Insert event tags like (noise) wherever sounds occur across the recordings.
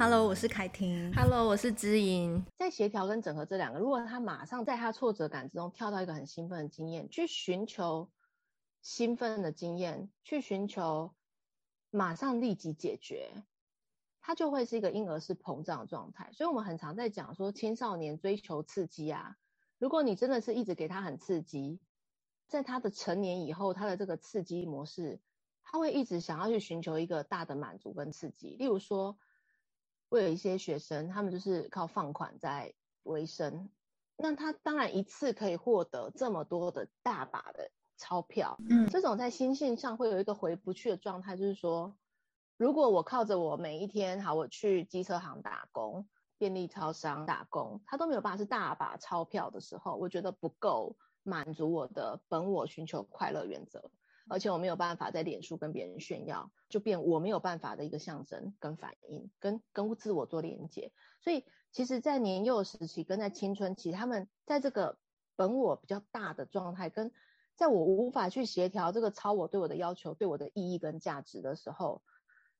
Hello，我是凯婷。Hello，我是知音。在协调跟整合这两个，如果他马上在他挫折感之中跳到一个很兴奋的经验，去寻求兴奋的经验，去寻求马上立即解决，他就会是一个婴儿式膨胀的状态。所以我们很常在讲说，青少年追求刺激啊，如果你真的是一直给他很刺激，在他的成年以后，他的这个刺激模式，他会一直想要去寻求一个大的满足跟刺激，例如说。会有一些学生，他们就是靠放款在维生，那他当然一次可以获得这么多的大把的钞票，嗯，这种在心性上会有一个回不去的状态，就是说，如果我靠着我每一天，好，我去机车行打工、便利超商打工，他都没有办法是大把钞票的时候，我觉得不够满足我的本我寻求快乐原则。而且我没有办法在脸书跟别人炫耀，就变我没有办法的一个象征跟反应，跟跟自我做连接。所以其实，在年幼时期跟在青春期，他们在这个本我比较大的状态，跟在我无法去协调这个超我对我的要求、对我的意义跟价值的时候，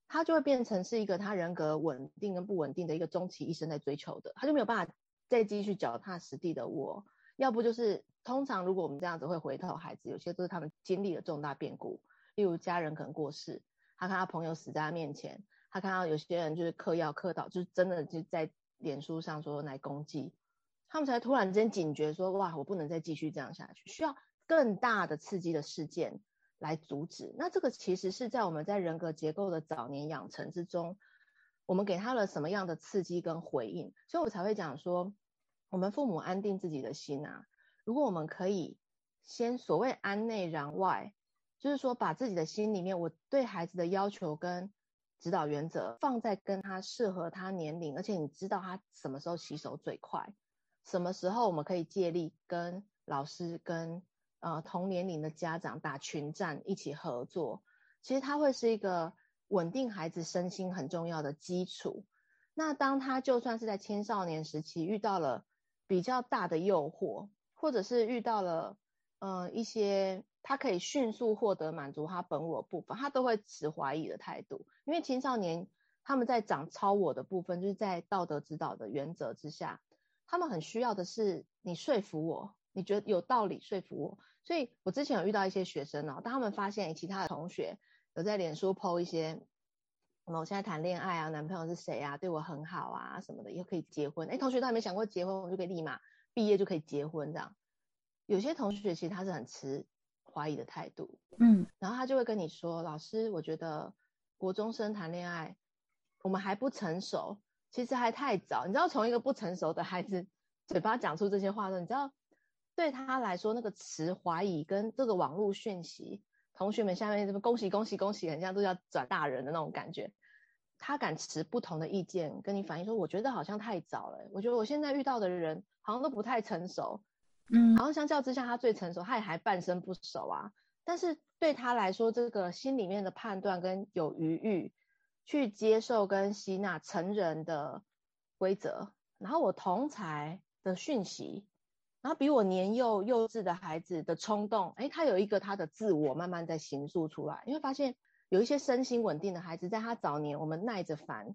他就会变成是一个他人格稳定跟不稳定的一个终其一生在追求的，他就没有办法再继续脚踏实地的我。要不就是，通常如果我们这样子会回头，孩子有些都是他们经历了重大变故，例如家人可能过世，他看他朋友死在他面前，他看到有些人就是嗑药嗑到，就是真的就在脸书上说来攻击，他们才突然间警觉说，哇，我不能再继续这样下去，需要更大的刺激的事件来阻止。那这个其实是在我们在人格结构的早年养成之中，我们给他了什么样的刺激跟回应，所以我才会讲说。我们父母安定自己的心啊，如果我们可以先所谓安内攘外，就是说把自己的心里面我对孩子的要求跟指导原则放在跟他适合他年龄，而且你知道他什么时候洗手最快，什么时候我们可以借力跟老师跟呃同年龄的家长打群战一起合作，其实他会是一个稳定孩子身心很重要的基础。那当他就算是在青少年时期遇到了。比较大的诱惑，或者是遇到了，呃，一些他可以迅速获得满足他本我部分，他都会持怀疑的态度。因为青少年他们在长超我的部分，就是在道德指导的原则之下，他们很需要的是你说服我，你觉得有道理说服我。所以我之前有遇到一些学生哦，当他们发现其他的同学有在脸书 po 一些。我现在谈恋爱啊，男朋友是谁啊？对我很好啊，什么的，以后可以结婚。哎，同学都还没想过结婚，我就可以立马毕业就可以结婚这样。有些同学其实他是很持怀疑的态度，嗯，然后他就会跟你说：“老师，我觉得国中生谈恋爱，我们还不成熟，其实还太早。你知道，从一个不成熟的孩子嘴巴讲出这些话的，你知道，对他来说，那个持怀疑跟这个网络讯息，同学们下面这么恭喜恭喜恭喜，很像都要转大人的那种感觉。”他敢持不同的意见跟你反映说，我觉得好像太早了。我觉得我现在遇到的人好像都不太成熟，嗯，好像相较之下他最成熟，他也还半生不熟啊。但是对他来说，这个心里面的判断跟有余裕去接受跟吸纳成人的规则，然后我同才的讯息，然后比我年幼幼稚的孩子的冲动，诶，他有一个他的自我慢慢在形塑出来，你会发现。有一些身心稳定的孩子，在他早年，我们耐着烦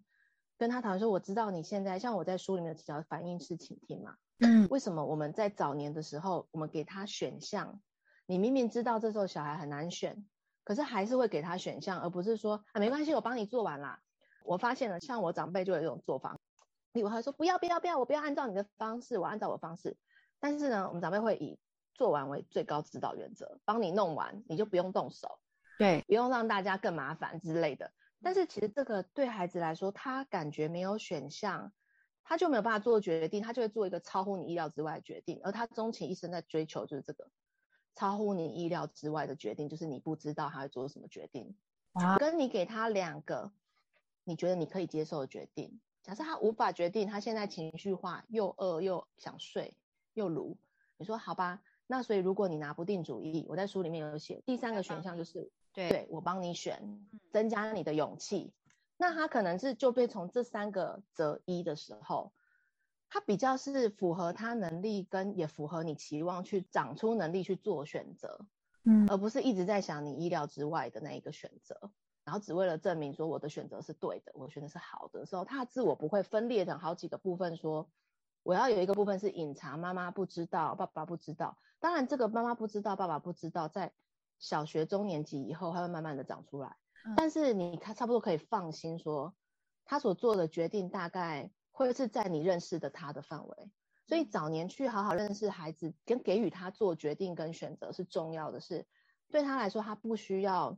跟他讨论说：“我知道你现在，像我在书里面的提到反应式倾听嘛，嗯，为什么我们在早年的时候，我们给他选项？你明明知道这时候小孩很难选，可是还是会给他选项，而不是说啊，没关系，我帮你做完啦。我发现了，像我长辈就有一种做法，例如他说不要不要不要，我不要按照你的方式，我按照我的方式。但是呢，我们长辈会以做完为最高指导原则，帮你弄完，你就不用动手。对，不用让大家更麻烦之类的。但是其实这个对孩子来说，他感觉没有选项，他就没有办法做决定，他就会做一个超乎你意料之外的决定。而他终其一生在追求就是这个超乎你意料之外的决定，就是你不知道他会做什么决定。哇，跟你给他两个你觉得你可以接受的决定，假设他无法决定，他现在情绪化，又饿又想睡又如，你说好吧？那所以如果你拿不定主意，我在书里面有写，第三个选项就是。对，对，我帮你选，增加你的勇气。那他可能是就被从这三个择一的时候，他比较是符合他能力跟也符合你期望去长出能力去做选择，嗯，而不是一直在想你意料之外的那一个选择。然后只为了证明说我的选择是对的，我选择是好的的时候，他的自我不会分裂成好几个部分说，说我要有一个部分是隐藏，妈妈不知道，爸爸不知道。当然，这个妈妈不知道，爸爸不知道，在小学中年级以后，他会慢慢的长出来。嗯、但是你看，差不多可以放心说，他所做的决定大概会是在你认识的他的范围。所以早年去好好认识孩子，跟给予他做决定跟选择是重要的是，对他来说，他不需要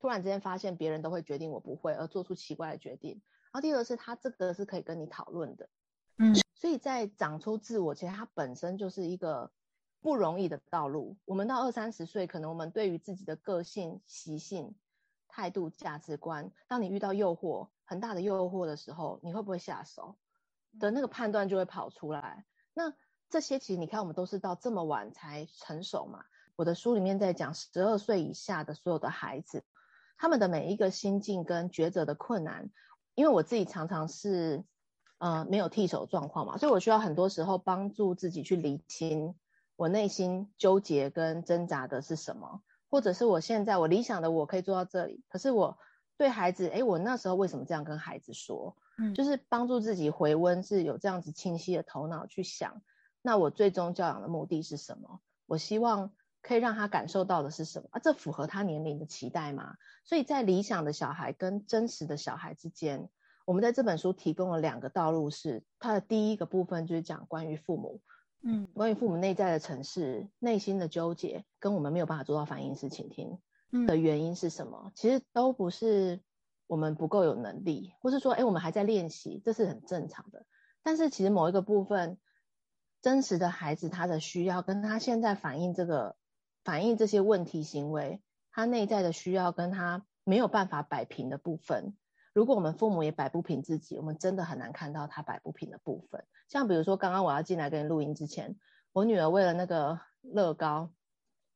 突然之间发现别人都会决定我不会，而做出奇怪的决定。然后第二个是他这个是可以跟你讨论的，嗯，所以在长出自我，其实它本身就是一个不容易的道路。我们到二三十岁，可能我们对于自己的个性、习性、态度、价值观，当你遇到诱惑很大的诱惑的时候，你会不会下手？的那个判断就会跑出来。那这些其实你看，我们都是到这么晚才成熟嘛。我的书里面在讲十二岁以下的所有的孩子，他们的每一个心境跟抉择的困难，因为我自己常常是呃没有替手状况嘛，所以我需要很多时候帮助自己去理清我内心纠结跟挣扎的是什么，或者是我现在我理想的我可以做到这里，可是我对孩子，诶，我那时候为什么这样跟孩子说？嗯，就是帮助自己回温，是有这样子清晰的头脑去想，那我最终教养的目的是什么？我希望可以让他感受到的是什么？啊，这符合他年龄的期待吗？所以在理想的小孩跟真实的小孩之间，我们在这本书提供了两个道路是，是它的第一个部分就是讲关于父母，嗯，关于父母内在的城市、内心的纠结，跟我们没有办法做到反应式倾听的原因是什么？嗯，其实都不是。我们不够有能力，或是说，哎，我们还在练习，这是很正常的。但是其实某一个部分，真实的孩子他的需要，跟他现在反映这个反映这些问题行为，他内在的需要跟他没有办法摆平的部分，如果我们父母也摆不平自己，我们真的很难看到他摆不平的部分。像比如说，刚刚我要进来跟你录音之前，我女儿为了那个乐高，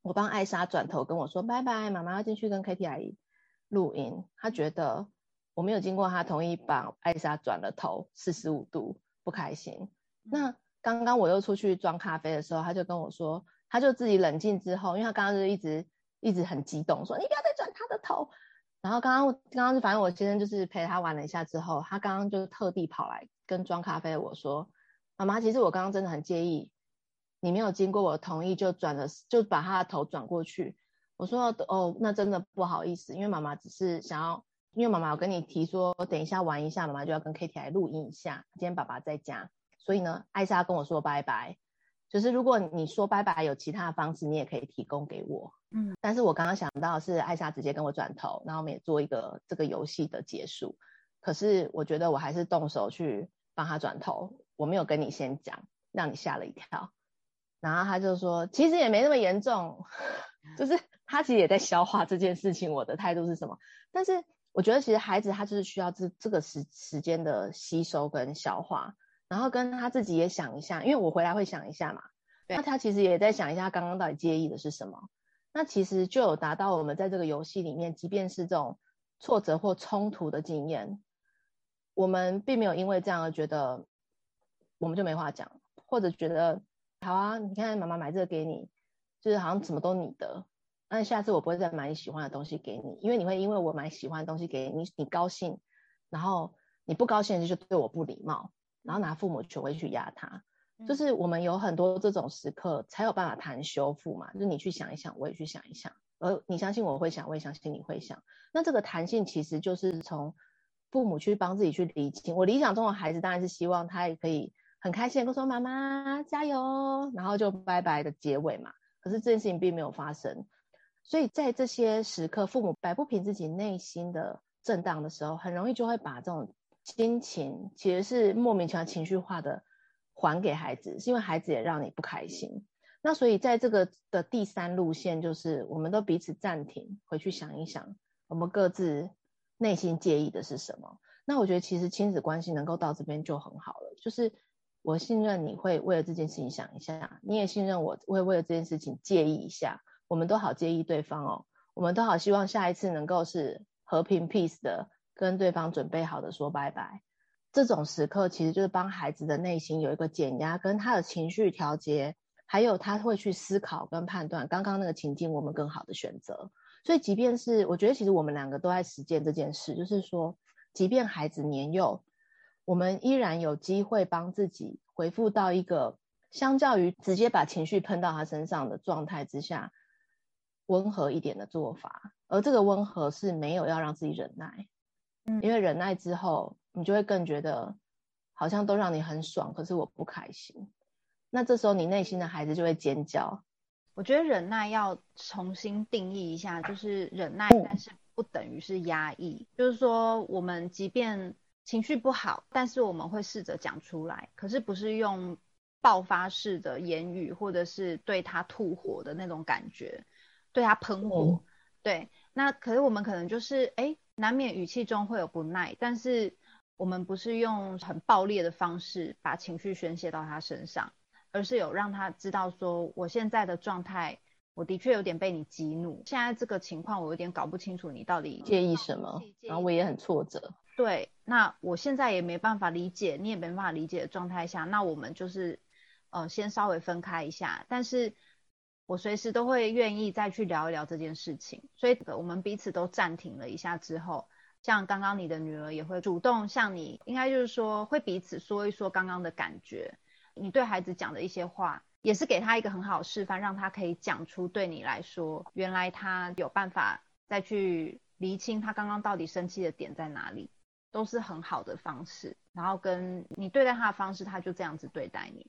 我帮艾莎转头跟我说拜拜，妈妈要进去跟 Kitty 阿姨。录音，她觉得我没有经过她同意，把艾莎转了头四十五度，不开心。那刚刚我又出去装咖啡的时候，她就跟我说，她就自己冷静之后，因为她刚刚就一直一直很激动，说你不要再转她的头。然后刚刚刚刚反正我先生就是陪他玩了一下之后，他刚刚就特地跑来跟装咖啡的我说，妈妈，其实我刚刚真的很介意，你没有经过我同意就转了，就把他的头转过去。我说哦，那真的不好意思，因为妈妈只是想要，因为妈妈有跟你提说，等一下玩一下，妈妈就要跟 K T 来录音一下。今天爸爸在家，所以呢，艾莎跟我说拜拜。就是如果你说拜拜有其他的方式，你也可以提供给我。嗯，但是我刚刚想到是艾莎直接跟我转头，然后我们也做一个这个游戏的结束。可是我觉得我还是动手去帮他转头，我没有跟你先讲，让你吓了一跳。然后他就说，其实也没那么严重，(laughs) 就是。他其实也在消化这件事情，我的态度是什么？但是我觉得其实孩子他就是需要这这个时时间的吸收跟消化，然后跟他自己也想一下，因为我回来会想一下嘛。对。那他其实也在想一下刚刚到底介意的是什么？那其实就有达到我们在这个游戏里面，即便是这种挫折或冲突的经验，我们并没有因为这样而觉得我们就没话讲，或者觉得好啊，你看妈妈买这个给你，就是好像什么都你的。那下次我不会再买你喜欢的东西给你，因为你会因为我买喜欢的东西给你，你高兴，然后你不高兴就对我不礼貌，然后拿父母权威去压他。就是我们有很多这种时刻才有办法谈修复嘛，就是你去想一想，我也去想一想，而你相信我会想，我也相信你会想。那这个弹性其实就是从父母去帮自己去理清。我理想中的孩子当然是希望他也可以很开心的说妈妈加油，然后就拜拜的结尾嘛。可是这件事情并没有发生。所以在这些时刻，父母摆不平自己内心的震荡的时候，很容易就会把这种心情其实是莫名其妙情绪化的还给孩子，是因为孩子也让你不开心。那所以在这个的第三路线，就是我们都彼此暂停，回去想一想，我们各自内心介意的是什么。那我觉得其实亲子关系能够到这边就很好了，就是我信任你会为了这件事情想一下，你也信任我会为了这件事情介意一下。我们都好介意对方哦，我们都好希望下一次能够是和平 peace 的跟对方准备好的说拜拜。这种时刻其实就是帮孩子的内心有一个减压，跟他的情绪调节还有他会去思考跟判断刚刚那个情境我们更好的选择。所以，即便是我觉得，其实我们两个都在实践这件事，就是说，即便孩子年幼，我们依然有机会帮自己回复到一个相较于直接把情绪喷到他身上的状态之下，温和一点的做法。而这个温和是没有要让自己忍耐，嗯，因为忍耐之后，你就会更觉得好像都让你很爽，可是我不开心。那这时候，你内心的孩子就会尖叫。我觉得忍耐要重新定义一下，就是忍耐，但是不等于是压抑。就是说，我们即便情绪不好，但是我们会试着讲出来，可是不是用爆发式的言语，或者是对他吐火的那种感觉，对他喷火。对，那可是我们可能就是，哎，难免语气中会有不耐，但是我们不是用很暴烈的方式把情绪宣泄到他身上。而是有让他知道说，我现在的状态，我的确有点被你激怒。现在这个情况，我有点搞不清楚你到底介意什么，然后我也很挫折。对，那我现在也没办法理解，你也没办法理解的状态下，那我们就是，呃，先稍微分开一下。但是我随时都会愿意再去聊一聊这件事情。所以我们彼此都暂停了一下之后，像刚刚你的女儿也会主动向你，应该就是说会彼此说一说刚刚的感觉。你对孩子讲的一些话，也是给他一个很好的示范，让他可以讲出对你来说，原来他有办法再去厘清他刚刚到底生气的点在哪里，都是很好的方式。然后跟你对待他的方式，他就这样子对待你。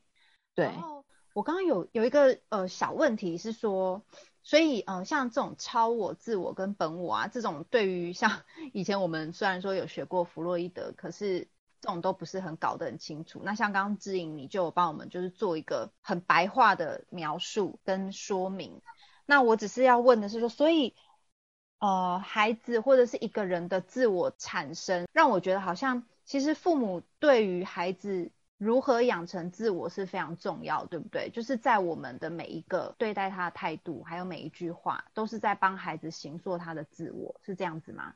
对。然后我刚刚有有一个呃小问题是说，所以呃像这种超我、自我跟本我啊，这种对于像 (laughs) 以前我们虽然说有学过弗洛伊德，可是。这种都不是很搞得很清楚。那像刚刚姿莹，你就有帮我们就是做一个很白话的描述跟说明。那我只是要问的是说，所以呃，孩子或者是一个人的自我产生，让我觉得好像其实父母对于孩子如何养成自我是非常重要，对不对？就是在我们的每一个对待他的态度，还有每一句话，都是在帮孩子形塑他的自我，是这样子吗？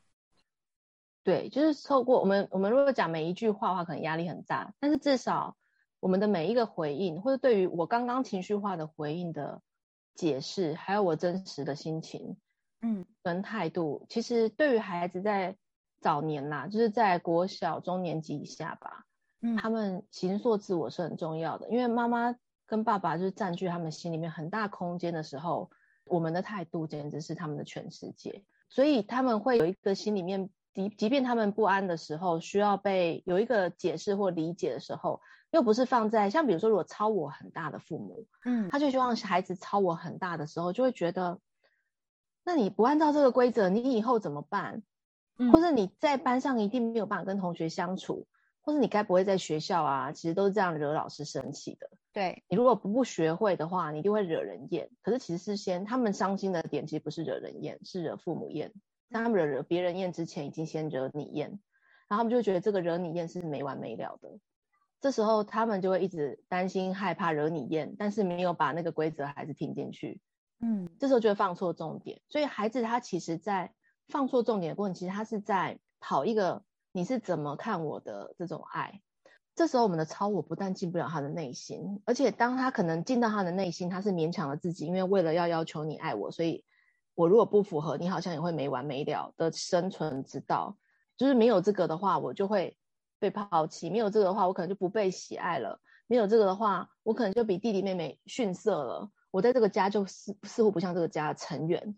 对，就是透过我们，我们如果讲每一句话的话，可能压力很大。但是至少我们的每一个回应，或者对于我刚刚情绪化的回应的解释，还有我真实的心情，嗯，跟态度，其实对于孩子在早年啦，就是在国小中年级以下吧，嗯，他们形塑自我是很重要的。因为妈妈跟爸爸就是占据他们心里面很大空间的时候，我们的态度简直是他们的全世界，所以他们会有一个心里面。即即便他们不安的时候，需要被有一个解释或理解的时候，又不是放在像比如说，如果超我很大的父母，嗯，他就希望孩子超我很大的时候，就会觉得，那你不按照这个规则，你以后怎么办？嗯，或者你在班上一定没有办法跟同学相处，或是你该不会在学校啊，其实都是这样惹老师生气的。对，你如果不不学会的话，你一定会惹人厌。可是其实是先他们伤心的点，其实不是惹人厌，是惹父母厌。当他们惹惹别人厌之前，已经先惹你厌，然后他们就觉得这个惹你厌是没完没了的。这时候他们就会一直担心害怕惹你厌，但是没有把那个规则孩子听进去。嗯，这时候就会放错重点。所以孩子他其实在放错重点的过程，其实他是在跑一个你是怎么看我的这种爱。这时候我们的超我不但进不了他的内心，而且当他可能进到他的内心，他是勉强了自己，因为为了要要求你爱我，所以。我如果不符合，你好像也会没完没了的生存之道。就是没有这个的话，我就会被抛弃；没有这个的话，我可能就不被喜爱了；没有这个的话，我可能就比弟弟妹妹逊色了。我在这个家就似似乎不像这个家的成员。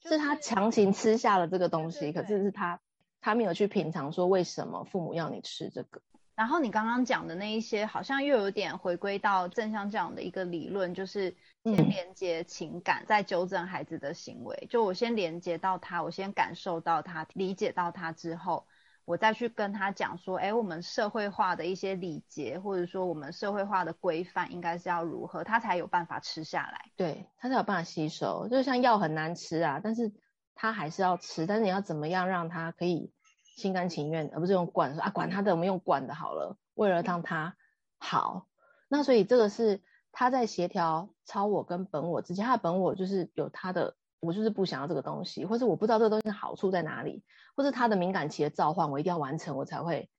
就是他强行吃下了这个东西，可是是他他没有去品尝，说为什么父母要你吃这个。然后你刚刚讲的那一些，好像又有点回归到正向这样的一个理论，就是先连接情感，再纠正孩子的行为。就我先连接到他，我先感受到他，理解到他之后，我再去跟他讲说，哎，我们社会化的一些礼节，或者说我们社会化的规范，应该是要如何，他才有办法吃下来。对，他才有办法吸收。就像药很难吃啊，但是他还是要吃，但是你要怎么样让他可以。心甘情愿，而不是用管说啊，管他的，我们用管的好了。为了让他好，那所以这个是他在协调超我跟本我之间。他的本我就是有他的，我就是不想要这个东西，或是我不知道这个东西的好处在哪里，或是他的敏感期的召唤，我一定要完成，我才会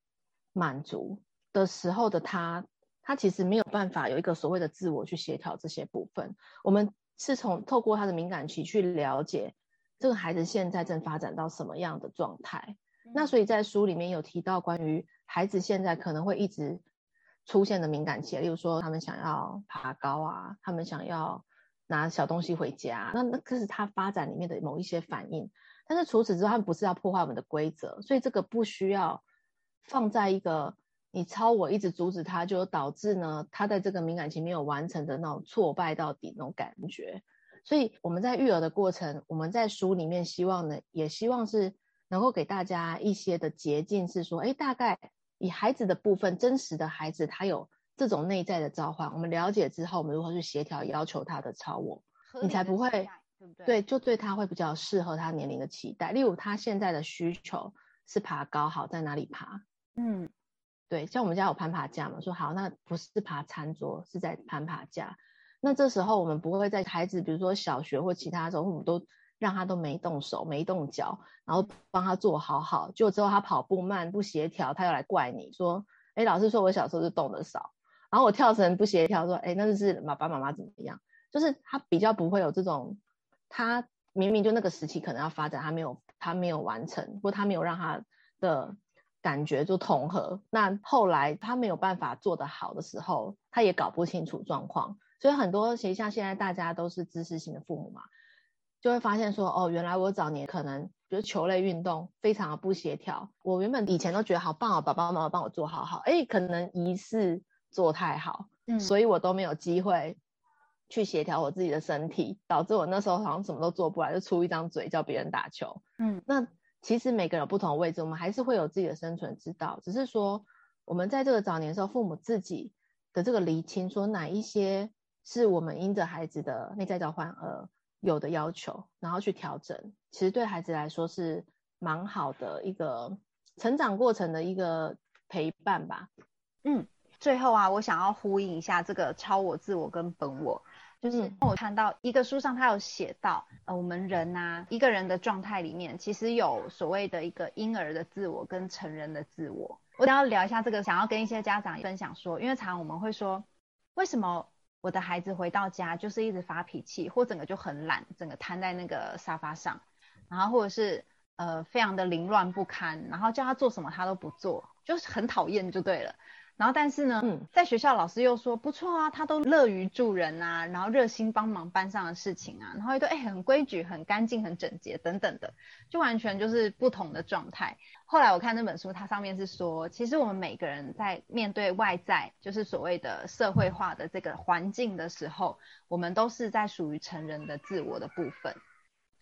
满足的时候的他，他其实没有办法有一个所谓的自我去协调这些部分。我们是从透过他的敏感期去了解这个孩子现在正发展到什么样的状态。嗯、那所以在书里面有提到关于孩子现在可能会一直出现的敏感期，例如说他们想要爬高啊，他们想要拿小东西回家，那那这是他发展里面的某一些反应。但是除此之外，他们不是要破坏我们的规则，所以这个不需要放在一个。你超我一直阻止他，就导致呢，他在这个敏感期没有完成的那种挫败到底那种感觉。所以我们在育儿的过程，我们在书里面希望呢，也希望是能够给大家一些的捷径，是说，哎，大概以孩子的部分，真实的孩子他有这种内在的召唤，我们了解之后，我们如何去协调要求他的超我，你才不会，对不对？对，就对他会比较适合他年龄的期待。例如他现在的需求是爬高，好，在哪里爬？嗯。对，像我们家有攀爬架嘛，说好，那不是爬餐桌，是在攀爬架。那这时候我们不会在孩子，比如说小学或其他时候，我们都让他都没动手、没动脚，然后帮他做好好。就之后他跑步慢、不协调，他又来怪你说：“哎，老师说我小时候就动得少。”然后我跳绳不协调，说：“哎，那就是爸爸妈妈怎么样？”就是他比较不会有这种，他明明就那个时期可能要发展，他没有，他没有完成，或他没有让他的。感觉就统合，那后来他没有办法做得好的时候，他也搞不清楚状况，所以很多其实像现在大家都是知识型的父母嘛，就会发现说，哦，原来我早年可能就是球类运动非常的不协调，我原本以前都觉得好棒哦，爸爸妈妈帮我做好好，哎，可能仪式做太好，嗯，所以我都没有机会去协调我自己的身体，导致我那时候好像什么都做不来，就出一张嘴叫别人打球，嗯，那。其实每个人有不同的位置，我们还是会有自己的生存之道。只是说，我们在这个早年的时候，父母自己的这个厘清，说哪一些是我们因着孩子的内在召唤而有的要求，然后去调整，其实对孩子来说是蛮好的一个成长过程的一个陪伴吧。嗯，最后啊，我想要呼应一下这个超我、自我跟本我。就是我看到一个书上，他有写到，呃，我们人呐、啊，一个人的状态里面，其实有所谓的一个婴儿的自我跟成人的自我。我想要聊一下这个，想要跟一些家长分享说，因为常常我们会说，为什么我的孩子回到家就是一直发脾气，或整个就很懒，整个瘫在那个沙发上，然后或者是呃非常的凌乱不堪，然后叫他做什么他都不做，就是很讨厌就对了。然后，但是呢，嗯，在学校老师又说不错啊，他都乐于助人啊，然后热心帮忙班上的事情啊，然后又都哎很规矩、很干净、很整洁等等的，就完全就是不同的状态。后来我看那本书，它上面是说，其实我们每个人在面对外在，就是所谓的社会化的这个环境的时候，我们都是在属于成人的自我的部分。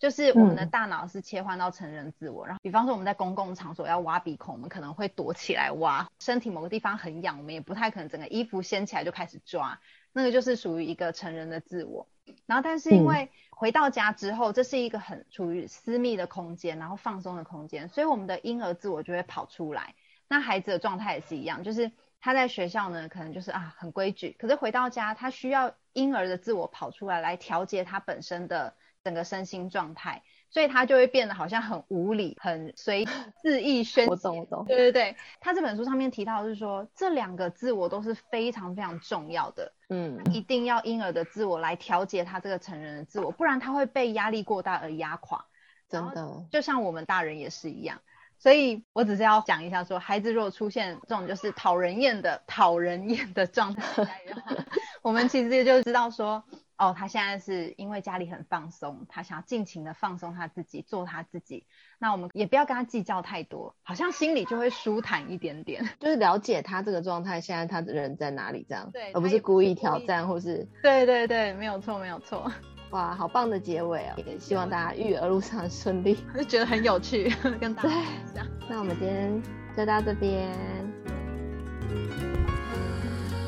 就是我们的大脑是切换到成人自我，嗯、然后比方说我们在公共场所要挖鼻孔，我们可能会躲起来挖；身体某个地方很痒，我们也不太可能整个衣服掀起来就开始抓，那个就是属于一个成人的自我。然后，但是因为回到家之后，这是一个很处于私密的空间，然后放松的空间，所以我们的婴儿自我就会跑出来。那孩子的状态也是一样，就是他在学校呢，可能就是啊很规矩，可是回到家，他需要婴儿的自我跑出来，来调节他本身的。整个身心状态，所以他就会变得好像很无理、很随恣意宣泄。我懂，我懂。对对对，他这本书上面提到的是说，这两个自我都是非常非常重要的。嗯，一定要婴儿的自我来调节他这个成人的自我，不然他会被压力过大而压垮。真的，就像我们大人也是一样。所以我只是要讲一下说，说孩子如果出现这种就是讨人厌的、讨人厌的状态 (laughs) 我们其实也就知道说。哦，他现在是因为家里很放松，他想要尽情的放松他自己，做他自己。那我们也不要跟他计较太多，好像心里就会舒坦一点点。(laughs) 就是了解他这个状态，现在他的人在哪里这样，对，而不是故意挑战或是。对对对，没有错没有错。哇，好棒的结尾哦！也希望大家育儿路上顺利，(laughs) 我就觉得很有趣，(laughs) 跟大家分享。那我们今天就到这边。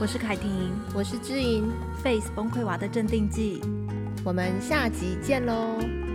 我是凯婷，我是知盈。Face 崩溃娃的镇定剂，我们下集见喽。